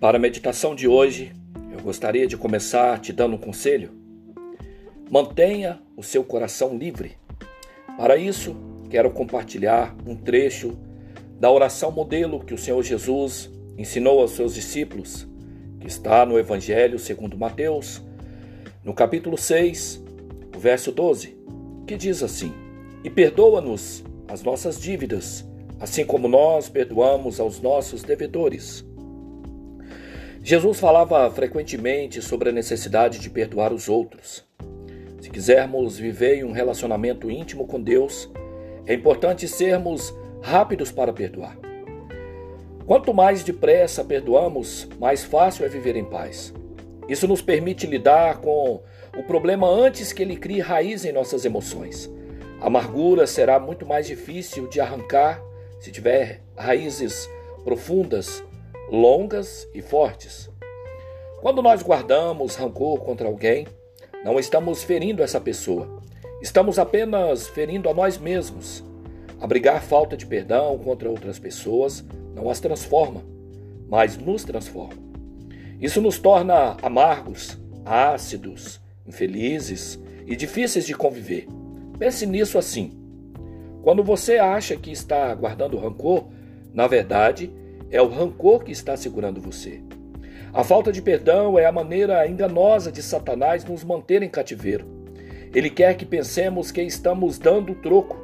Para a meditação de hoje, eu gostaria de começar te dando um conselho. Mantenha o seu coração livre. Para isso, quero compartilhar um trecho da oração modelo que o Senhor Jesus ensinou aos seus discípulos, que está no Evangelho segundo Mateus, no capítulo 6, o verso 12, que diz assim: E perdoa-nos as nossas dívidas, assim como nós perdoamos aos nossos devedores Jesus falava frequentemente sobre a necessidade de perdoar os outros. Se quisermos viver um relacionamento íntimo com Deus, é importante sermos rápidos para perdoar. Quanto mais depressa perdoamos, mais fácil é viver em paz. Isso nos permite lidar com o problema antes que ele crie raiz em nossas emoções. A amargura será muito mais difícil de arrancar se tiver raízes profundas longas e fortes. Quando nós guardamos rancor contra alguém, não estamos ferindo essa pessoa, estamos apenas ferindo a nós mesmos. Abrigar falta de perdão contra outras pessoas não as transforma, mas nos transforma. Isso nos torna amargos, ácidos, infelizes e difíceis de conviver. Pense nisso assim. Quando você acha que está guardando rancor, na verdade, é o rancor que está segurando você. A falta de perdão é a maneira enganosa de Satanás nos manter em cativeiro. Ele quer que pensemos que estamos dando troco,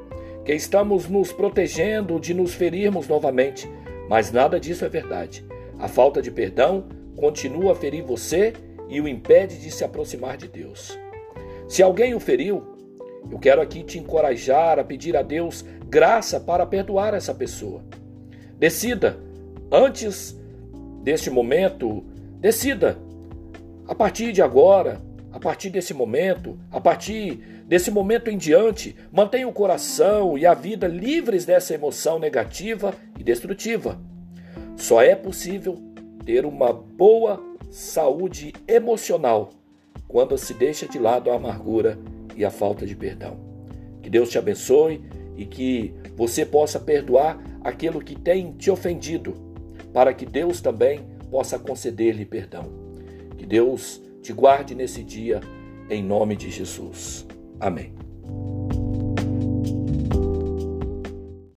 que estamos nos protegendo de nos ferirmos novamente, mas nada disso é verdade. A falta de perdão continua a ferir você e o impede de se aproximar de Deus. Se alguém o feriu, eu quero aqui te encorajar a pedir a Deus graça para perdoar essa pessoa. Decida Antes deste momento, decida. A partir de agora, a partir desse momento, a partir desse momento em diante, mantenha o coração e a vida livres dessa emoção negativa e destrutiva. Só é possível ter uma boa saúde emocional quando se deixa de lado a amargura e a falta de perdão. Que Deus te abençoe e que você possa perdoar aquilo que tem te ofendido para que Deus também possa conceder-lhe perdão. Que Deus te guarde nesse dia, em nome de Jesus. Amém.